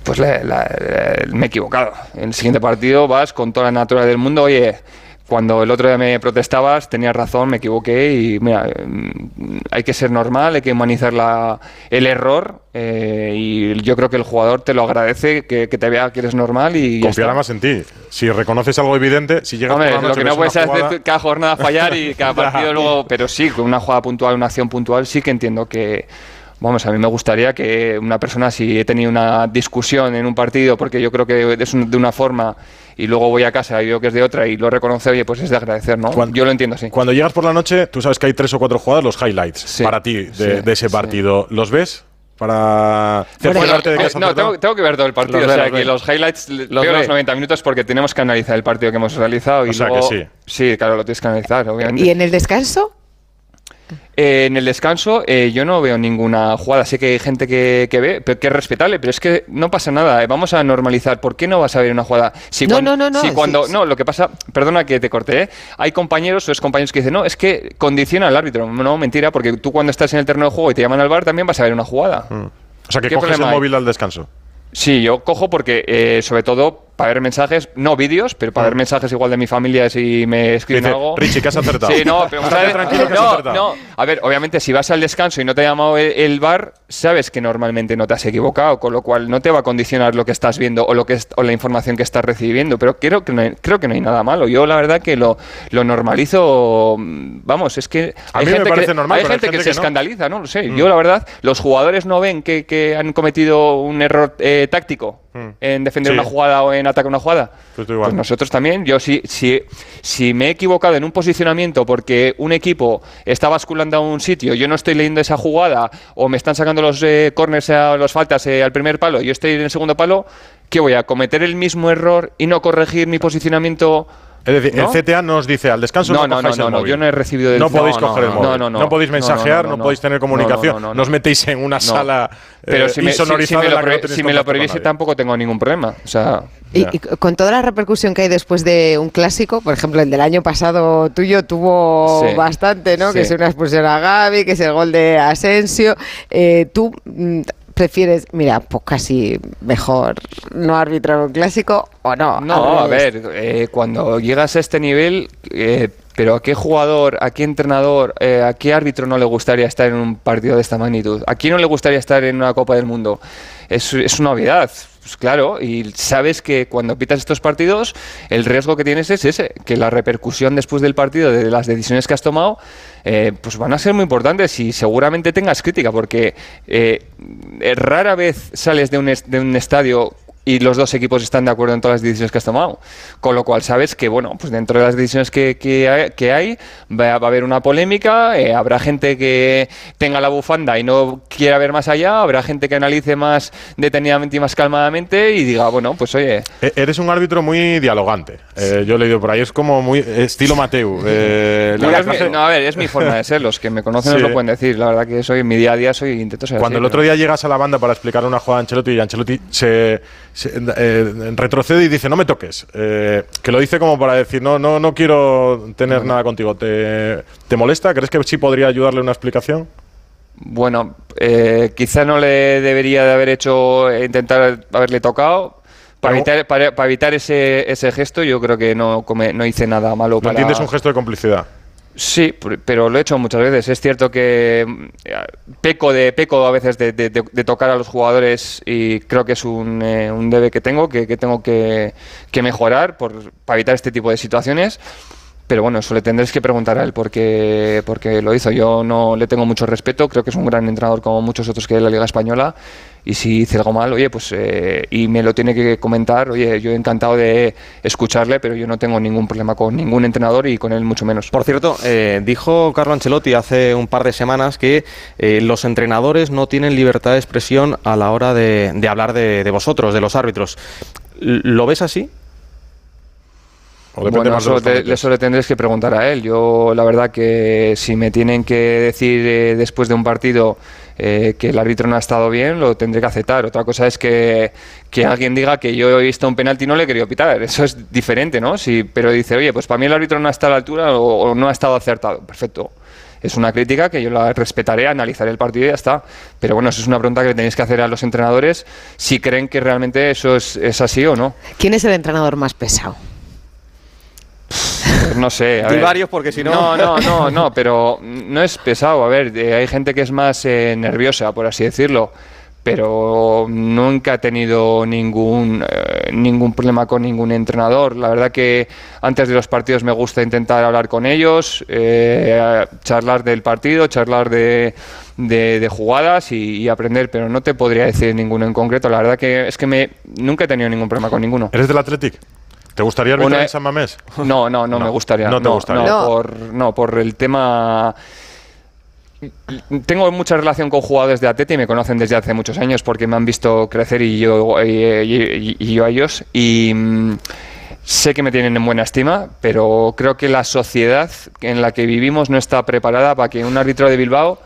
S2: pues me he equivocado. En el siguiente partido vas con toda la naturaleza del mundo, oye, cuando el otro día me protestabas, tenías razón, me equivoqué y mira, mm, hay que ser normal, hay que humanizar la, el error eh, y yo creo que el jugador te lo agradece, que, te vea que eres normal y...
S1: Confiará más en ti. Si reconoces algo evidente, si llegas
S2: Hombre, lo que no puedes hacer cada jornada fallar y cada partido luego... Pero sí, con una jugada puntual, una acción puntual, sí que entiendo que... Vamos, a mí me gustaría que una persona, si he tenido una discusión en un partido, porque yo creo que es de una forma y luego voy a casa y veo que es de otra y lo reconoce, oye, pues es de agradecer, ¿no? Yo lo entiendo así.
S1: Cuando llegas por la noche, tú sabes que hay tres o cuatro jugadas, los highlights para ti de, ese partido. ¿Los ves? para
S2: cerciorarte de que No, tengo, que ver todo el partido. o sea, que los highlights los veo los 90 minutos porque tenemos que analizar el partido que hemos realizado. Y o sea que sí. Sí, claro, lo tienes que analizar, obviamente.
S3: ¿Y en el descanso?
S2: Eh, en el descanso eh, yo no veo ninguna jugada. Sé que hay gente que, ve, pero que es respetable, pero es que no pasa nada. Eh, vamos a normalizar. ¿Por qué no vas a ver una jugada?
S3: Si no, no, no, no.
S2: Si cuando, no, lo que pasa, perdona que te corté, hay compañeros o es compañeros que dicen, no, es que condiciona al árbitro. No, mentira, porque tú cuando estás en el terreno de juego y te llaman al bar también vas a ver una jugada.
S1: Mm. O sea, que coges el móvil al descanso.
S2: Sí, yo cojo porque, sobre todo, para ver mensajes, no vídeos, pero para ver mm. mensajes igual de mi familia si me escriben algo.
S1: Richie, que has acertado.
S2: Sí, no, pero tranquilo que no, no. A ver, obviamente, si vas al descanso y no te ha llamado el, bar, sabes que normalmente no te has equivocado, con lo cual no te va a condicionar lo que estás viendo o lo que o la información que estás recibiendo. Pero creo que no hay, creo que no hay nada malo. Yo la verdad que lo, lo normalizo. Vamos, es que
S1: hay gente que, normal,
S2: hay gente, que, se escandaliza, no lo sé. Mm. Yo la verdad, los jugadores no ven que, que han cometido un error eh, táctico mm. En defender una jugada o en atacar una jugada. Pues, pues, nosotros también. Yo si, si, si me he equivocado en un posicionamiento porque un equipo está basculando a un sitio, yo no estoy leyendo esa jugada o me están sacando los eh, corners, a los faltas eh, al primer palo, y yo estoy en el segundo palo, ¿qué voy a cometer el mismo error y no corregir mi posicionamiento?
S1: Es decir, el CTA nos dice al descanso
S2: no, no, no, no, no, yo no he recibido
S1: No podéis coger el móvil. No, no, podéis mensajear, no, podéis tener comunicación. No, os metéis en una sala
S2: Pero eh, si me, si, me lo, prohibiese tampoco tengo ningún problema. O sea,
S3: y, con toda la repercusión que hay después de un clásico, por ejemplo, el del año pasado tuyo tuvo bastante, ¿no? Que es una expulsión a Gaby, que es el gol de Asensio. Eh, tú mm, prefieres, mira, pues casi mejor no arbitrar un clásico o no.
S2: No, a ver, eh, cuando llegas a este nivel, eh, pero ¿a qué jugador, a qué entrenador, eh, a qué árbitro no le gustaría estar en un partido de esta magnitud? ¿A quién no le gustaría estar en una Copa del Mundo? Es, es una obviedad. Pues claro, y sabes que cuando pitas estos partidos, el riesgo que tienes es ese, que la repercusión después del partido de las decisiones que has tomado, eh, pues van a ser muy importantes y seguramente tengas crítica, porque eh, rara vez sales de un, de un estadio y los dos equipos están de acuerdo en todas las decisiones que has tomado. Con lo cual sabes que, bueno, pues dentro de las decisiones que, que, hay, va, a haber una polémica, eh, habrá gente que tenga la bufanda y no quiera ver más allá, habrá gente que analice más detenidamente y más calmadamente y diga, bueno, pues oye...
S1: E-, eres un árbitro muy dialogante. Eh, yo he leído por ahí, es como muy estilo Mateu.
S2: Eh, no, a ver, es mi forma de ser, los que me conocen no lo pueden decir. La verdad que soy en mi día a día soy intento ser
S1: Cuando el otro día llegas a la banda para explicar una jugada a Ancelotti y Ancelotti se eh, retrocede y dice no me toques. Eh, que lo dice como para decir no, no, no quiero tener nada contigo. ¿Te, ¿Te, molesta? ¿Crees que sí podría ayudarle una explicación?
S2: Bueno, eh, quizá no le debería de haber hecho intentar haberle tocado. Para evitar, para, evitar ese, ese, gesto, yo creo que no, no hice nada malo. ¿No para...
S1: entiendes un gesto de complicidad?
S2: Sí, pero lo he hecho muchas veces. Es cierto que mm, peco de peco a veces de, tocar a los jugadores y creo que es un, eh, un debe que tengo, que, tengo que, mejorar por, para evitar este tipo de situaciones. Pero bueno, eso le tendréis que preguntar a él porque, porque lo hizo. Yo no le tengo mucho respeto, creo que es un gran entrenador como muchos otros que hay en la Liga Española y si hice algo mal, oye, pues eh, y me lo tiene que comentar, oye, yo he encantado de escucharle, pero yo no tengo ningún problema con ningún entrenador y con él mucho menos.
S5: Por cierto, eh, dijo Carlo Ancelotti hace un par de semanas que eh, los entrenadores no tienen libertad de expresión a la hora de, hablar de, de vosotros, de los árbitros. ¿Lo ves así?
S2: Bueno, eso, le tendréis que preguntar a él. Yo, la verdad, que si me tienen que decir eh, después de un partido eh, que el árbitro no ha estado bien, lo tendré que aceptar. Otra cosa es que, alguien diga que yo he visto un penalti y no le he querido pitar. Eso es diferente, ¿no? Sí, pero dice, oye, pues para mí el árbitro no está a la altura o, no ha estado acertado. Perfecto es una crítica que yo la respetaré, analizaré el partido y ya está. Pero bueno, eso es una pregunta que tenéis que hacer a los entrenadores si creen que realmente eso es, es así o no.
S3: ¿Quién es el entrenador más pesado?
S2: No sé.
S5: A varios porque si no.
S2: No, no, no, no, pero no es pesado. A ver, eh, hay gente que es más eh, nerviosa, por así decirlo. Pero nunca he tenido ningún, eh, ningún problema con ningún entrenador. La verdad que antes de los partidos me gusta intentar hablar con ellos, charlar del partido, charlar de, de, jugadas y, aprender, pero no te podría decir ninguno en concreto. La verdad que es que me, nunca he tenido ningún problema con ninguno.
S1: ¿Eres del Athletic? ¿Te gustaría arbitrar en San Mamés?
S2: No, no, no, me gustaría.
S1: No te gustaría.
S2: No, Por, no, por el tema... Tengo mucha relación con jugadores de Atleti y me conocen desde hace muchos años porque me han visto crecer y yo, y, yo a ellos. Y mm, sé que me tienen en buena estima, pero creo que la sociedad en la que vivimos no está preparada para que un árbitro de Bilbao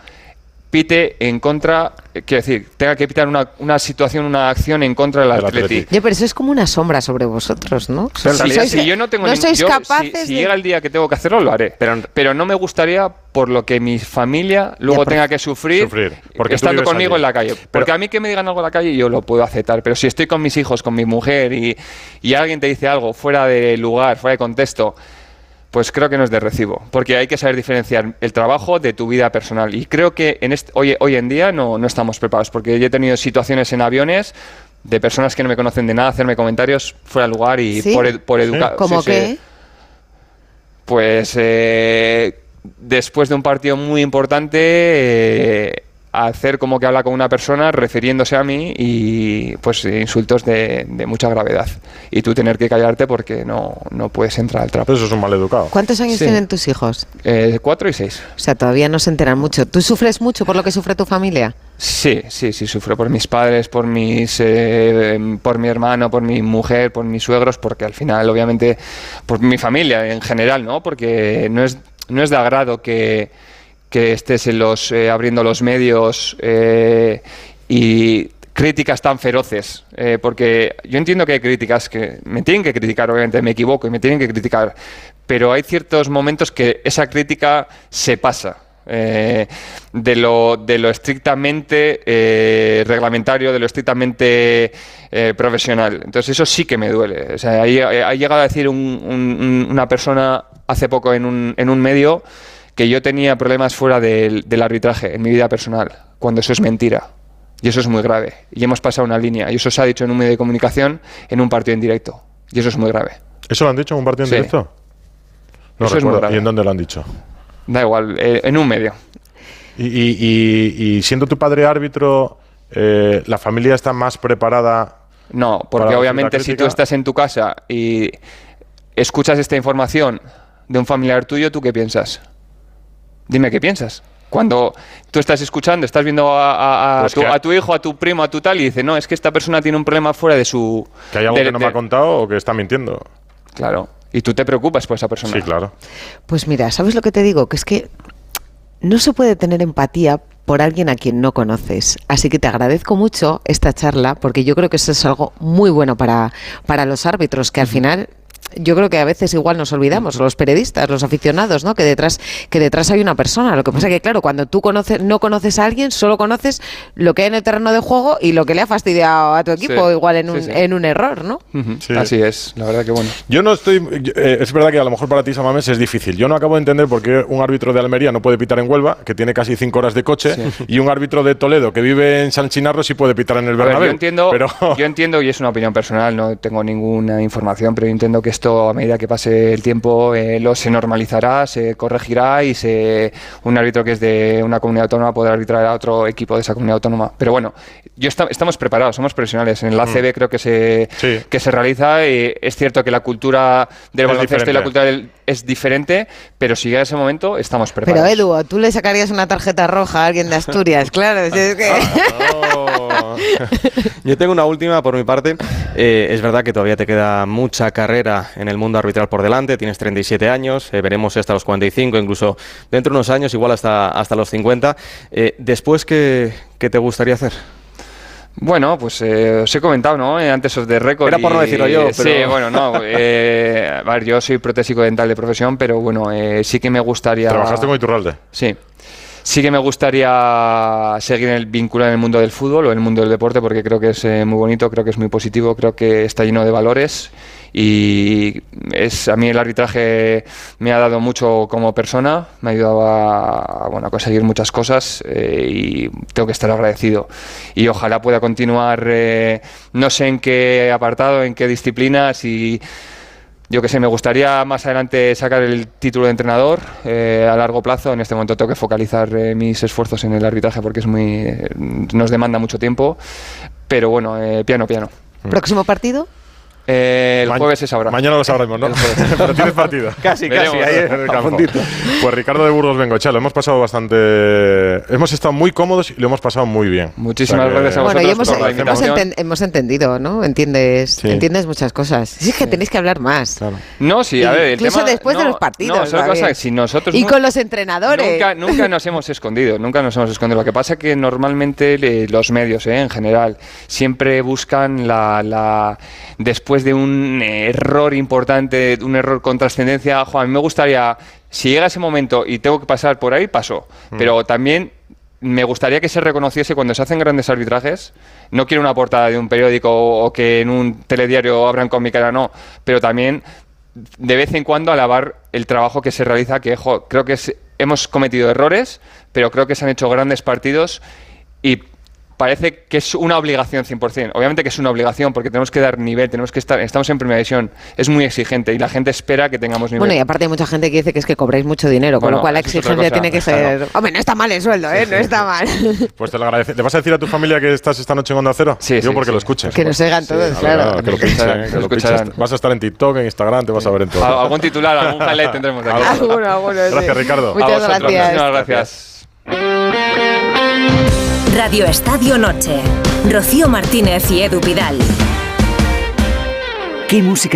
S2: pite en contra, quiero decir, tenga que pitar una, una situación, una acción en contra del Atleti.
S3: pero eso es como una sombra sobre vosotros, ¿no?
S2: si yo no tengo no sois capaces si, llega el día que tengo que hacerlo, lo haré. Pero, pero no me gustaría por lo que mi familia luego tenga que sufrir, porque estando conmigo en la calle. Porque a mí que me digan algo en la calle yo lo puedo aceptar, pero si estoy con mis hijos, con mi mujer y, y alguien te dice algo fuera de lugar, fuera de contexto, pues creo que no es de recibo, porque hay que saber diferenciar el trabajo de tu vida personal. Y creo que en este, hoy, hoy en día no, no estamos preparados, porque yo he tenido situaciones en aviones de personas que no me conocen de nada hacerme comentarios fuera de lugar y por, por educar.
S3: ¿Cómo qué?
S2: Pues eh, después de un partido muy importante, eh, hacer como que habla con una persona refiriéndose a mí y pues insultos de, mucha gravedad. Y tú tener que callarte porque no, no puedes entrar al trapo.
S1: Eso es un mal educado.
S3: ¿Cuántos años tienen tus hijos?
S2: Eh, cuatro y seis.
S3: O sea, todavía no se enteran mucho. ¿Tú sufres mucho por lo que sufre tu familia?
S2: Sí, sí, sí, sufro por mis padres, por mis, eh, por mi hermano, por mi mujer, por mis suegros, porque al final, obviamente, por mi familia en general, ¿no? Porque no es, no es de agrado que que estés en los, eh, abriendo los medios eh, y críticas tan feroces, eh, porque yo entiendo que hay críticas que me tienen que criticar, obviamente me equivoco y me tienen que criticar, pero hay ciertos momentos que esa crítica se pasa. de, lo, de lo estrictamente reglamentario, de lo estrictamente profesional. Entonces eso sí que me duele. O sea, ha llegado a decir una persona hace poco en un, en un medio que yo tenía problemas fuera del, arbitraje en mi vida personal, cuando eso es mentira. Y eso es muy grave. Y hemos pasado una línea. Y eso se ha dicho en un medio de comunicación en un partido en directo. Y eso es muy grave.
S1: ¿Eso lo han dicho en un partido en directo? No eso recuerdo. ¿Y en dónde lo han dicho?
S2: Da igual, eh, en un medio.
S1: Y, siendo tu padre árbitro, eh, ¿la familia está más preparada?
S2: No, porque obviamente si tú estás en tu casa y escuchas esta información de un familiar tuyo, ¿tú qué piensas? Dime qué piensas. Cuando tú estás escuchando, estás viendo a, pues tu, hijo, a tu primo, a tu tal, y dice, no, es que esta persona tiene un problema fuera de su...
S1: Que hay algo que no me ha contado o que está mintiendo.
S2: Claro. Y tú te preocupas por esa persona.
S1: Sí, claro.
S3: Pues mira, ¿sabes lo que te digo? Que es que no se puede tener empatía por alguien a quien no conoces. Así que te agradezco mucho esta charla, porque yo creo que eso es algo muy bueno para, para los árbitros, que al final yo creo que a veces igual nos olvidamos, los periodistas, los aficionados, ¿no? Que detrás, que detrás hay una persona. Lo que pasa es que, claro, cuando tú conoces, no conoces a alguien, solo conoces lo que hay en el terreno de juego y lo que le ha fastidiado a tu equipo, igual en un, en un error, ¿no?
S2: Así es, la verdad que bueno.
S1: Yo no estoy. Eh, es verdad que a lo mejor para ti, Samames, es difícil. Yo no acabo de entender por qué un árbitro de Almería no puede pitar en Huelva, que tiene casi cinco horas de coche, y un árbitro de Toledo que vive en San Chinarro sí puede pitar en el Bernabéu.
S2: yo entiendo, yo entiendo y es una opinión personal, no tengo ninguna información, pero yo entiendo que esto esto a medida que pase el tiempo eh, lo se normalizará, se corregirá y se, un árbitro que es de una comunidad autónoma podrá arbitrar a otro equipo de esa comunidad autónoma. Pero bueno, yo estamos preparados, somos profesionales. En el ACB mm. creo que se, que se realiza. Y es cierto que la cultura del baloncesto y la cultura del, es diferente, pero si llega ese momento, estamos preparados.
S3: Pero Edu, tú le sacarías una tarjeta roja a alguien de Asturias, claro. Es que...
S5: Yo tengo una última por mi parte. Eh, es verdad que todavía te queda mucha carrera en el mundo arbitral por delante. Tienes 37 años, eh, veremos hasta los 45, incluso dentro de unos años, igual hasta, hasta los 50. Eh, después, ¿qué, ¿qué te gustaría hacer?
S2: Bueno, pues eh, os he comentado, ¿no? Eh, antes os de récord.
S5: Era por no decirlo yo,
S2: pero... Sí, bueno, no. Eh, a ver, yo soy protésico dental de profesión, pero bueno, sí que me gustaría...
S1: ¿Trabajaste con Iturralde?
S2: Sí. Sí que me gustaría seguir el, vinculado en el mundo del fútbol o en el mundo del deporte porque creo que es muy bonito, creo que es muy positivo, creo que está lleno de valores y es a mí el arbitraje me ha dado mucho como persona, me ha ayudado a, bueno, a conseguir muchas cosas eh, y tengo que estar agradecido. Y ojalá pueda continuar, eh, no sé en qué apartado, en qué disciplinas y yo que sé, me gustaría más adelante sacar el título de entrenador eh, a largo plazo. En este momento tengo que focalizar mis esfuerzos en el arbitraje porque es muy nos demanda mucho tiempo. Pero bueno, piano, piano.
S3: ¿Próximo partido?
S2: Eh, el jueves es ahora.
S1: Mañana lo sabremos, ¿no? Pero tienes partido.
S5: casi, casi, ahí en el campo.
S1: Pues Ricardo de Burgos Bengochea, lo hemos pasado bastante. Hemos estado muy cómodos y lo hemos pasado muy bien.
S2: Muchísimas gracias a vosotros.
S3: Bueno, hemos, hemos, entendido, ¿no? Entiendes, entiendes muchas cosas. Sí, es que tenéis que hablar más.
S2: No, sí, a ver. El
S3: incluso después de los partidos.
S2: No, si nosotros
S3: y con los entrenadores.
S2: Nunca, nunca, nos hemos escondido, nunca nos hemos escondido. Lo que pasa es que normalmente los medios, eh, en general, siempre buscan la, la después de un error importante, un error con trascendencia, Juan, a mí me gustaría, si llega ese momento y tengo que pasar por ahí, paso. Mm. Pero también me gustaría que se reconociese cuando se hacen grandes arbitrajes. No quiero una portada de un periódico o, que en un telediario abran con mi cara, no. Pero también de vez en cuando alabar el trabajo que se realiza, que creo que hemos cometido errores, pero creo que se han hecho grandes partidos y parece que es una obligación 100%. Obviamente que es una obligación porque tenemos que dar nivel, tenemos que estar, estamos en primera división, es muy exigente y la gente espera que tengamos nivel.
S3: Bueno, y aparte hay mucha gente que dice que es que cobráis mucho dinero, con lo cual la exigencia tiene que ser... Hombre, no está mal el sueldo, ¿eh? No está mal.
S1: Pues te lo agradece. ¿Le vas a decir a tu familia que estás esta noche en Onda Cero?
S2: Sí,
S1: Yo porque lo escuches.
S3: Que nos oigan todos, claro.
S1: que lo pinchen, que lo Vas a estar en TikTok, en Instagram, te vas a ver en todo.
S2: Algún titular, algún jale tendremos aquí.
S3: Alguno, alguno,
S1: Gracias, Ricardo.
S3: Muchas gracias.
S2: Muchas gracias.
S6: Radio Estadio Noche. Rocío Martínez y Edu Pidal. ¿Qué música?